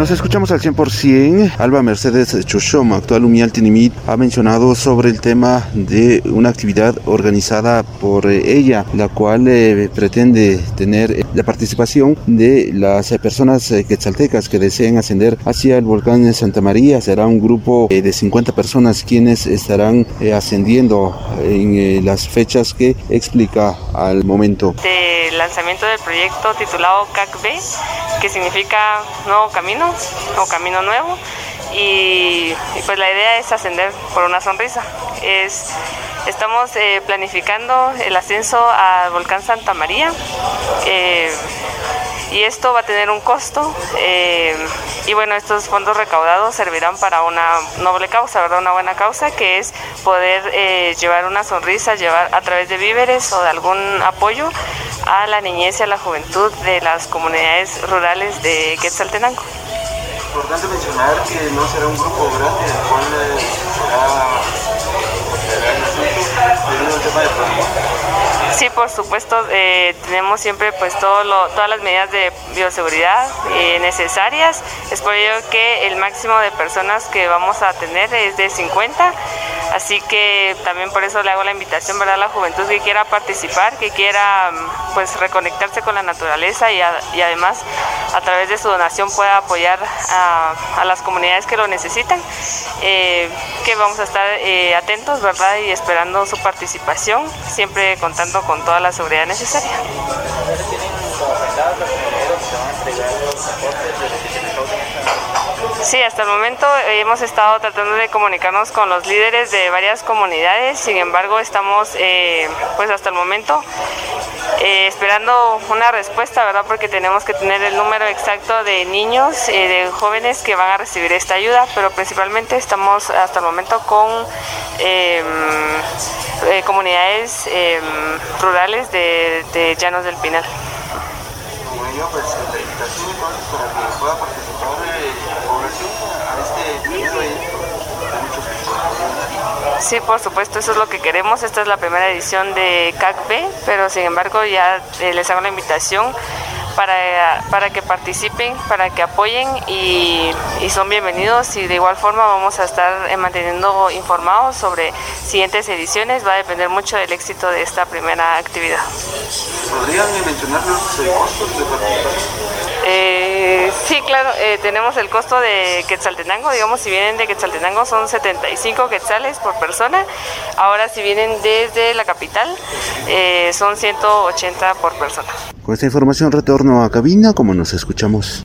Nos escuchamos al 100%. Alba Mercedes Chushom, actual Umial Tinimit, ha mencionado sobre el tema de una actividad organizada por ella, la cual eh, pretende tener la participación de las personas eh, quetzaltecas que deseen ascender hacia el volcán Santa María. Será un grupo eh, de 50 personas quienes estarán ascendiendo en las fechas que explica al momento. De lanzamiento del proyecto titulado CACB, que significa Nuevo Camino o Camino Nuevo. Y, pues la idea es ascender por una sonrisa. Es, estamos eh, planificando el ascenso al volcán Santa María. Eh, y esto va a tener un costo eh, y bueno estos fondos recaudados servirán para una noble causa verdad una buena causa que es poder llevar una sonrisa llevar a través de víveres o de algún apoyo a la niñez y a la juventud de las comunidades rurales de Quetzaltenango importante mencionar que no será un grupo grande, el cual será al tema de. Sí, por supuesto, eh, tenemos siempre pues todo lo, todas las medidas de bioseguridad eh, necesarias. Es por ello que el máximo de personas que vamos a tener es de 50 Así que también por eso le hago la invitación ¿verdad? a la juventud que quiera participar, que quiera mm, pues reconectarse con la naturaleza y, además a través de su donación pueda apoyar a, las comunidades que lo necesitan. Eh, que vamos a estar eh, atentos ¿verdad? y esperando su participación, siempre contando con toda la seguridad necesaria. Sí, hasta el momento hemos estado tratando de comunicarnos con los líderes de varias comunidades, sin embargo estamos eh, pues hasta el momento eh, esperando una respuesta, ¿verdad? Porque tenemos que tener el número exacto de niños, y de jóvenes que van a recibir esta ayuda, pero principalmente estamos hasta el momento con em, eh, comunidades em, rurales de, Llanos del Pinal. Pues, la invitación entonces para que pueda participar la población a este primero de muchos Sí, por supuesto, eso es lo que queremos. Esta es la primera edición de CACB, pero sin embargo ya eh, les hago la invitación para, para que participen, para que apoyen y, son bienvenidos y de igual forma vamos a estar eh, manteniendo informados sobre siguientes ediciones, va a depender mucho del éxito de esta primera actividad. ¿Podrían mencionar los costos de participación? Eh, claro, eh, tenemos el costo de Quetzaltenango, digamos, si vienen de Quetzaltenango son 75 quetzales por persona, ahora si vienen desde la capital son 180 por persona. Con esta información retorno a cabina, como nos escuchamos.